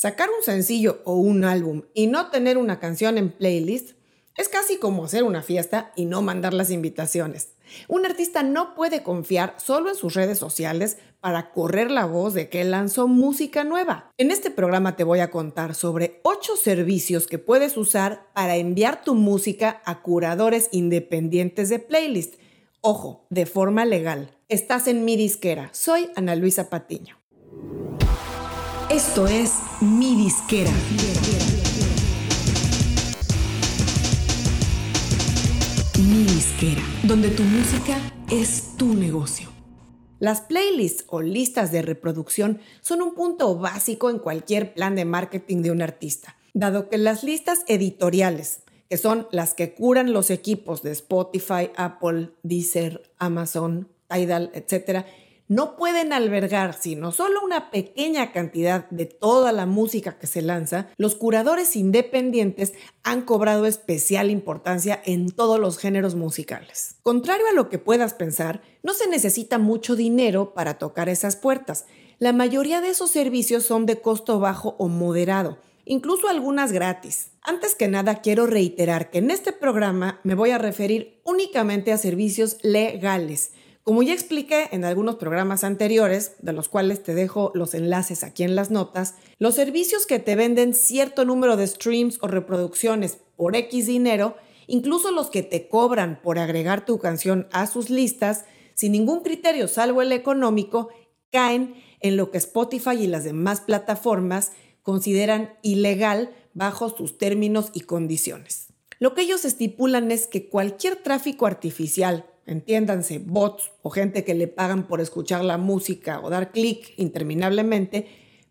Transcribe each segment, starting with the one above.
Sacar un sencillo o un álbum y no tener una canción en playlist es casi como hacer una fiesta y no mandar las invitaciones. Un artista no puede confiar solo en sus redes sociales para correr la voz de que lanzó música nueva. En este programa te voy a contar sobre 8 servicios que puedes usar para enviar tu música a curadores independientes de playlist. Ojo, de forma legal. Estás en mi disquera. Soy Ana Luisa Patiño. Esto es mi disquera. Mi disquera, donde tu música es tu negocio. Las playlists o listas de reproducción son un punto básico en cualquier plan de marketing de un artista, dado que las listas editoriales, que son las que curan los equipos de Spotify, Apple, Deezer, Amazon, Tidal, etc., no pueden albergar sino solo una pequeña cantidad de toda la música que se lanza, los curadores independientes han cobrado especial importancia en todos los géneros musicales. Contrario a lo que puedas pensar, no se necesita mucho dinero para tocar esas puertas. La mayoría de esos servicios son de costo bajo o moderado, incluso algunas gratis. Antes que nada, quiero reiterar que en este programa me voy a referir únicamente a servicios legales como ya expliqué en algunos programas anteriores, de los cuales te dejo los enlaces aquí en las notas, los servicios que te venden cierto número de streams o reproducciones por X dinero, incluso los que te cobran por agregar tu canción a sus listas, sin ningún criterio salvo el económico, caen en lo que Spotify y las demás plataformas consideran ilegal bajo sus términos y condiciones. Lo que ellos estipulan es que cualquier tráfico artificial entiéndanse, bots o gente que le pagan por escuchar la música o dar clic interminablemente,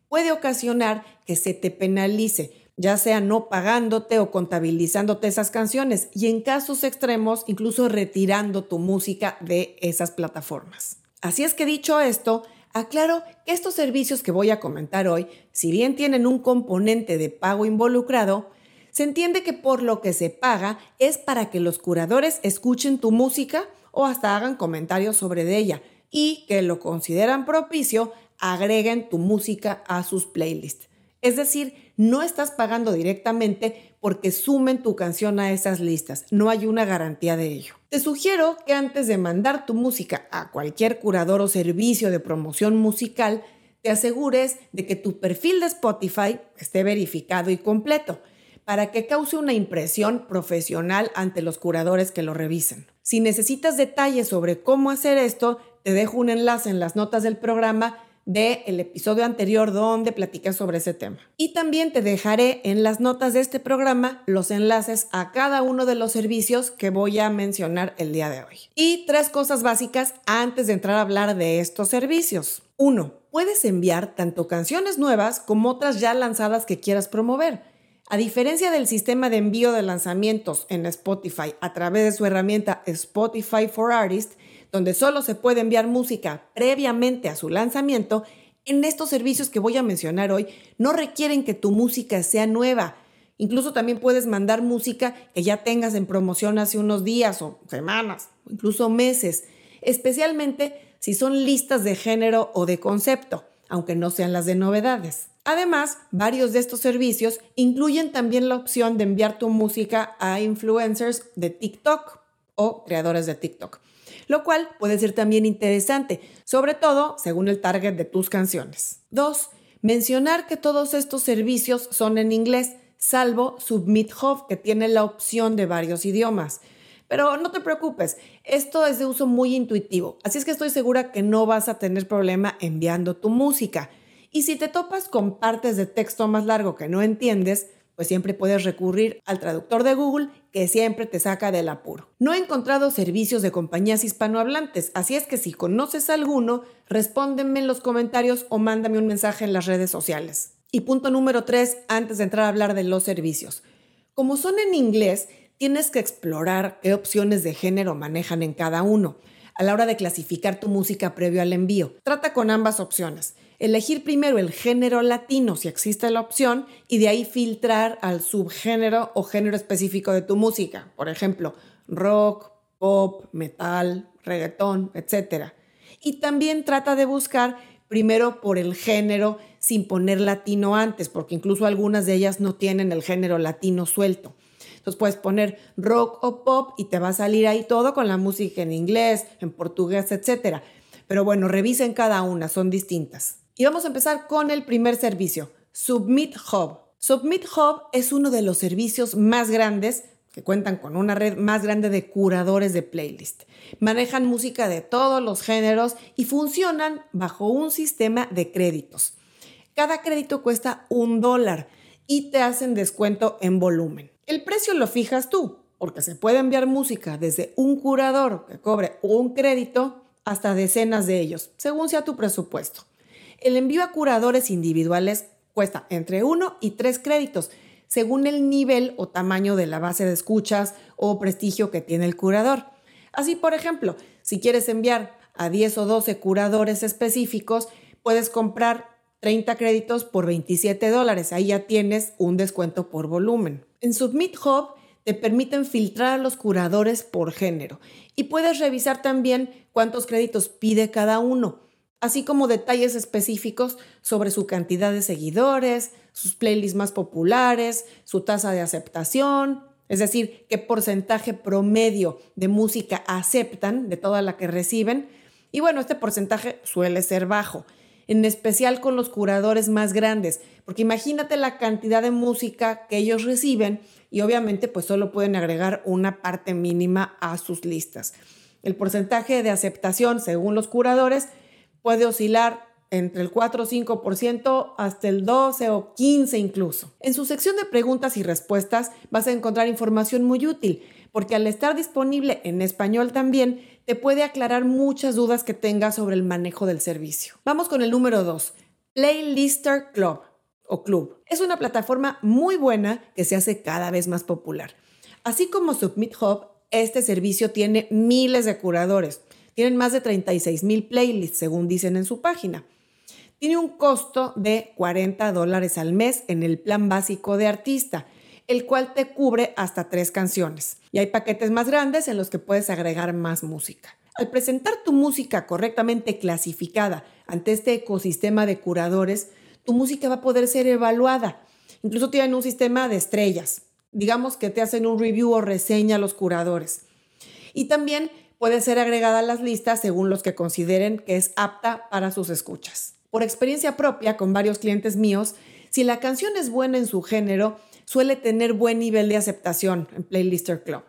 puede ocasionar que se te penalice, ya sea no pagándote o contabilizándote esas canciones y en casos extremos incluso retirando tu música de esas plataformas. Así es que dicho esto, aclaro que estos servicios que voy a comentar hoy, si bien tienen un componente de pago involucrado, se entiende que por lo que se paga es para que los curadores escuchen tu música o hasta hagan comentarios sobre ella y que lo consideran propicio, agreguen tu música a sus playlists. Es decir, no estás pagando directamente porque sumen tu canción a esas listas. No hay una garantía de ello. Te sugiero que antes de mandar tu música a cualquier curador o servicio de promoción musical, te asegures de que tu perfil de Spotify esté verificado y completo para que cause una impresión profesional ante los curadores que lo revisen. Si necesitas detalles sobre cómo hacer esto, te dejo un enlace en las notas del programa del el episodio anterior donde platicas sobre ese tema. Y también te dejaré en las notas de este programa los enlaces a cada uno de los servicios que voy a mencionar el día de hoy. Y tres cosas básicas antes de entrar a hablar de estos servicios. Uno, puedes enviar tanto canciones nuevas como otras ya lanzadas que quieras promover. A diferencia del sistema de envío de lanzamientos en Spotify a través de su herramienta Spotify for Artists, donde solo se puede enviar música previamente a su lanzamiento, en estos servicios que voy a mencionar hoy no requieren que tu música sea nueva. Incluso también puedes mandar música que ya tengas en promoción hace unos días o semanas, o incluso meses, especialmente si son listas de género o de concepto, aunque no sean las de novedades. Además, varios de estos servicios incluyen también la opción de enviar tu música a influencers de TikTok o creadores de TikTok, lo cual puede ser también interesante, sobre todo según el target de tus canciones. 2. Mencionar que todos estos servicios son en inglés, salvo Submit Hub, que tiene la opción de varios idiomas. Pero no te preocupes, esto es de uso muy intuitivo, así es que estoy segura que no vas a tener problema enviando tu música. Y si te topas con partes de texto más largo que no entiendes, pues siempre puedes recurrir al traductor de Google que siempre te saca del apuro. No he encontrado servicios de compañías hispanohablantes, así es que si conoces alguno, respóndeme en los comentarios o mándame un mensaje en las redes sociales. Y punto número 3, antes de entrar a hablar de los servicios. Como son en inglés, tienes que explorar qué opciones de género manejan en cada uno a la hora de clasificar tu música previo al envío. Trata con ambas opciones elegir primero el género latino si existe la opción y de ahí filtrar al subgénero o género específico de tu música, por ejemplo, rock, pop, metal, reggaetón, etc. Y también trata de buscar primero por el género sin poner latino antes, porque incluso algunas de ellas no tienen el género latino suelto. Entonces puedes poner rock o pop y te va a salir ahí todo con la música en inglés, en portugués, etc. Pero bueno, revisen cada una, son distintas. Y vamos a empezar con el primer servicio, Submit Hub. Submit Hub es uno de los servicios más grandes que cuentan con una red más grande de curadores de playlist. Manejan música de todos los géneros y funcionan bajo un sistema de créditos. Cada crédito cuesta un dólar y te hacen descuento en volumen. El precio lo fijas tú, porque se puede enviar música desde un curador que cobre un crédito hasta decenas de ellos, según sea tu presupuesto. El envío a curadores individuales cuesta entre 1 y 3 créditos, según el nivel o tamaño de la base de escuchas o prestigio que tiene el curador. Así, por ejemplo, si quieres enviar a 10 o 12 curadores específicos, puedes comprar 30 créditos por 27 dólares. Ahí ya tienes un descuento por volumen. En Submit Hub te permiten filtrar a los curadores por género y puedes revisar también cuántos créditos pide cada uno así como detalles específicos sobre su cantidad de seguidores, sus playlists más populares, su tasa de aceptación, es decir, qué porcentaje promedio de música aceptan de toda la que reciben. Y bueno, este porcentaje suele ser bajo, en especial con los curadores más grandes, porque imagínate la cantidad de música que ellos reciben y obviamente pues solo pueden agregar una parte mínima a sus listas. El porcentaje de aceptación según los curadores puede oscilar entre el 4 o 5% hasta el 12 o 15 incluso. En su sección de preguntas y respuestas vas a encontrar información muy útil, porque al estar disponible en español también, te puede aclarar muchas dudas que tengas sobre el manejo del servicio. Vamos con el número 2, Playlister Club o Club. Es una plataforma muy buena que se hace cada vez más popular. Así como Submit Hub, este servicio tiene miles de curadores tienen más de 36 mil playlists, según dicen en su página. Tiene un costo de 40 dólares al mes en el plan básico de artista, el cual te cubre hasta tres canciones. Y hay paquetes más grandes en los que puedes agregar más música. Al presentar tu música correctamente clasificada ante este ecosistema de curadores, tu música va a poder ser evaluada. Incluso tienen un sistema de estrellas. Digamos que te hacen un review o reseña a los curadores. Y también puede ser agregada a las listas según los que consideren que es apta para sus escuchas. Por experiencia propia con varios clientes míos, si la canción es buena en su género, suele tener buen nivel de aceptación en Playlister Club.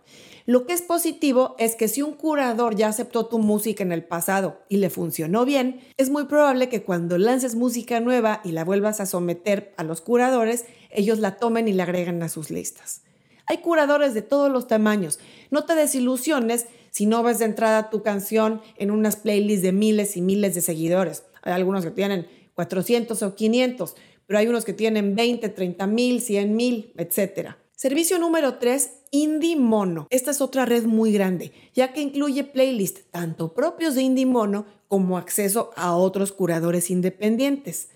Lo que es positivo es que si un curador ya aceptó tu música en el pasado y le funcionó bien, es muy probable que cuando lances música nueva y la vuelvas a someter a los curadores, ellos la tomen y la agreguen a sus listas. Hay curadores de todos los tamaños. No te desilusiones si no ves de entrada tu canción en unas playlists de miles y miles de seguidores. Hay algunos que tienen 400 o 500, pero hay unos que tienen 20, 30 mil, 100 mil, etc. Servicio número 3, Indie Mono. Esta es otra red muy grande, ya que incluye playlists tanto propios de Indie Mono como acceso a otros curadores independientes.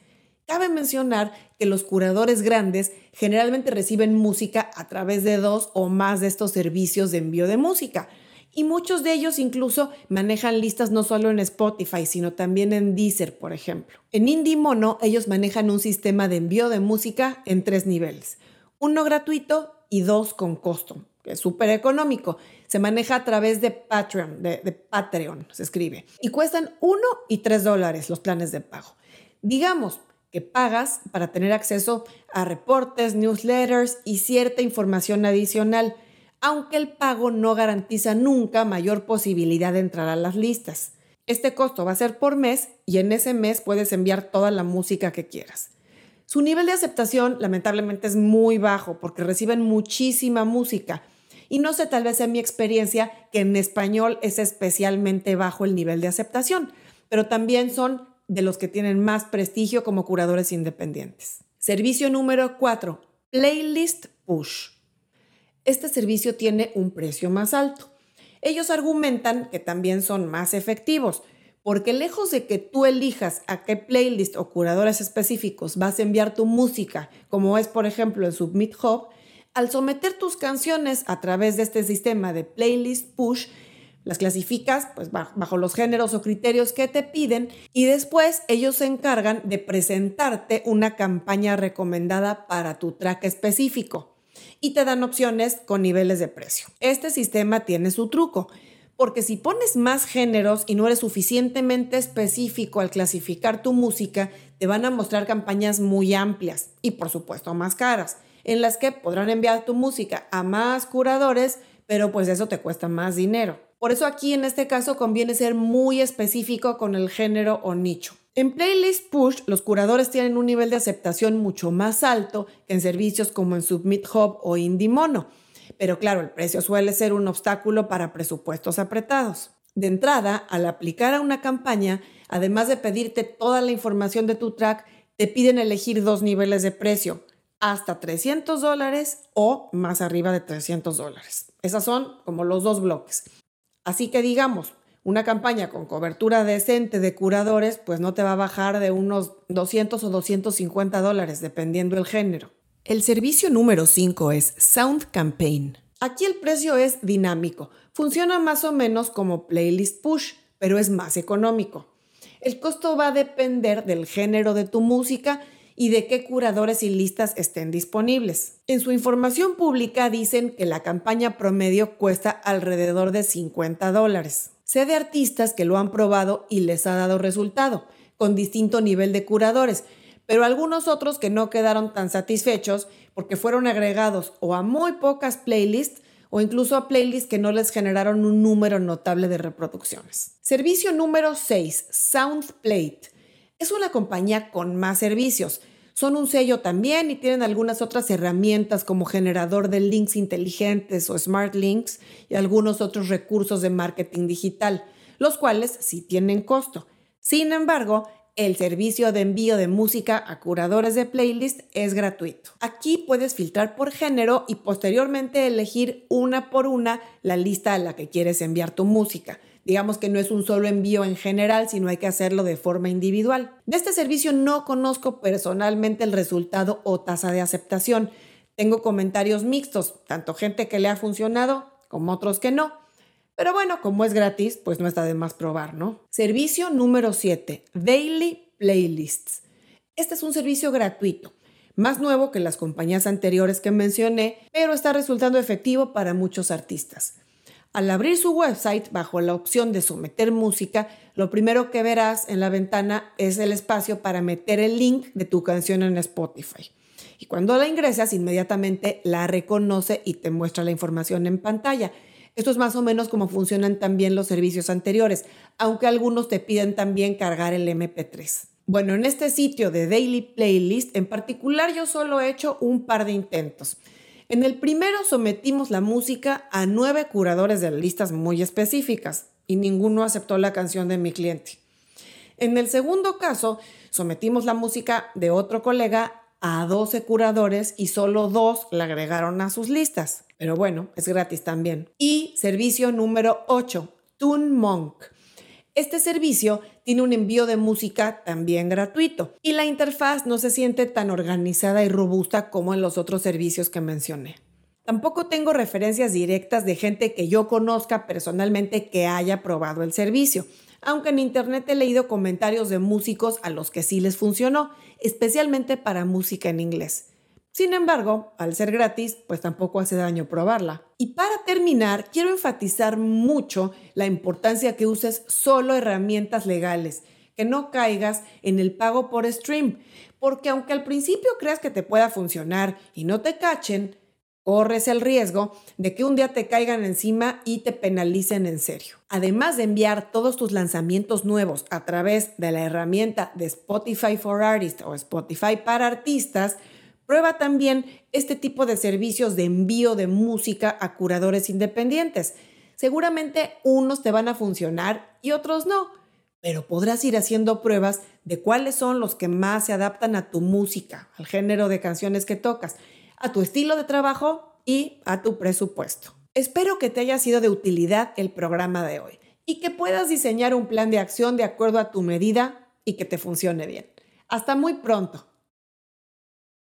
Cabe mencionar que los curadores grandes generalmente reciben música a través de dos o más de estos servicios de envío de música, y muchos de ellos incluso manejan listas no solo en Spotify, sino también en Deezer, por ejemplo. En Indie Mono, ellos manejan un sistema de envío de música en tres niveles. Uno gratuito y dos con costo, que es súper económico. Se maneja a través de Patreon, de, Patreon, se escribe. Y cuestan uno y tres dólares los planes de pago. Digamos que pagas para tener acceso a reportes, newsletters y cierta información adicional aunque el pago no garantiza nunca mayor posibilidad de entrar a las listas. Este costo va a ser por mes y en ese mes puedes enviar toda la música que quieras. Su nivel de aceptación lamentablemente es muy bajo porque reciben muchísima música. Y no sé, tal vez en mi experiencia, que en español es especialmente bajo el nivel de aceptación, pero también son de los que tienen más prestigio como curadores independientes. Servicio número 4. Playlist Push este servicio tiene un precio más alto. Ellos argumentan que también son más efectivos, porque lejos de que tú elijas a qué playlist o curadores específicos vas a enviar tu música, como es por ejemplo en Submit Hub, al someter tus canciones a través de este sistema de playlist push, Las clasificas pues, bajo los géneros o criterios que te piden y después ellos se encargan de presentarte una campaña recomendada para tu track específico y te dan opciones con niveles de precio. Este sistema tiene su truco, porque si pones más géneros y no eres suficientemente específico al clasificar tu música, te van a mostrar campañas muy amplias y por supuesto más caras, en las que podrán enviar tu música a más curadores, pero pues eso te cuesta más dinero. Por eso aquí en este caso conviene ser muy específico con el género o nicho. En Playlist Push, los curadores tienen un nivel de aceptación mucho más alto que en servicios como en Submit Hub o IndieMono. Pero claro, el precio suele ser un obstáculo para presupuestos apretados. De entrada, al aplicar a una campaña, además de pedirte toda la información de tu track, te piden elegir dos niveles de precio, hasta 300 dólares o más arriba de 300 dólares. Esas son como los dos bloques. Así que digamos, una campaña con cobertura decente de curadores, pues no te va a bajar de unos 200 o 250 dólares, dependiendo el género. El servicio número 5 es Sound Campaign. Aquí el precio es dinámico. Funciona más o menos como Playlist Push, pero es más económico. El costo va a depender del género de tu música y de qué curadores y listas estén disponibles. En su información pública dicen que la campaña promedio cuesta alrededor de 50 dólares. Sé de artistas que lo han probado y les ha dado resultado, con distinto nivel de curadores, pero algunos otros que no quedaron tan satisfechos porque fueron agregados o a muy pocas playlists o incluso a playlists que no les generaron un número notable de reproducciones. Servicio número 6, SoundPlate es una compañía con más servicios. Son un sello también y tienen algunas otras herramientas como generador de links inteligentes o smart links y algunos otros recursos de marketing digital, los cuales sí tienen costo. Sin embargo, el servicio de envío de música a curadores de playlist es gratuito. Aquí puedes filtrar por género y posteriormente elegir una por una la lista a la que quieres enviar tu música. Digamos que no es un solo envío en general, sino hay que hacerlo de forma individual. De este servicio no conozco personalmente el resultado o tasa de aceptación. Tengo comentarios mixtos, tanto gente que le ha funcionado como otros que no. Pero bueno, como es gratis, pues no está de más probar, ¿no? Servicio número 7, Daily Playlists. Este es un servicio gratuito, más nuevo que las compañías anteriores que mencioné, pero está resultando efectivo para muchos artistas. Al abrir su website bajo la opción de someter música, lo primero que verás en la ventana es el espacio para meter el link de tu canción en Spotify. Y cuando la ingresas, inmediatamente la reconoce y te muestra la información en pantalla. Esto es más o menos como funcionan también los servicios anteriores, aunque algunos te piden también cargar el MP3. Bueno, en este sitio de Daily Playlist en particular yo solo he hecho un par de intentos. En el primero sometimos la música a nueve curadores de listas muy específicas y ninguno aceptó la canción de mi cliente. En el segundo caso, sometimos la música de otro colega a 12 curadores y solo dos la agregaron a sus listas. Pero bueno, es gratis también. Y servicio número 8, Tune Monk. Este servicio tiene un envío de música también gratuito y la interfaz no se siente tan organizada y robusta como en los otros servicios que mencioné. Tampoco tengo referencias directas de gente que yo conozca personalmente que haya probado el servicio, aunque en internet he leído comentarios de músicos a los que sí les funcionó, especialmente para música en inglés. Sin embargo, al ser gratis, pues tampoco hace daño probarla. Y para terminar, quiero enfatizar mucho la importancia que uses solo herramientas legales, que no caigas en el pago por stream, porque aunque al principio creas que te pueda funcionar y no te cachen, corres el riesgo de que un día te caigan encima y te penalicen en serio. Además de enviar todos tus lanzamientos nuevos a través de la herramienta de Spotify for Artists o Spotify para artistas, Prueba también este tipo de servicios de envío de música a curadores independientes. Seguramente unos te van a funcionar y otros no, pero podrás ir haciendo pruebas de cuáles son los que más se adaptan a tu música, al género de canciones que tocas, a tu estilo de trabajo y a tu presupuesto. Espero que te haya sido de utilidad el programa de hoy y que puedas diseñar un plan de acción de acuerdo a tu medida y que te funcione bien. Hasta muy pronto.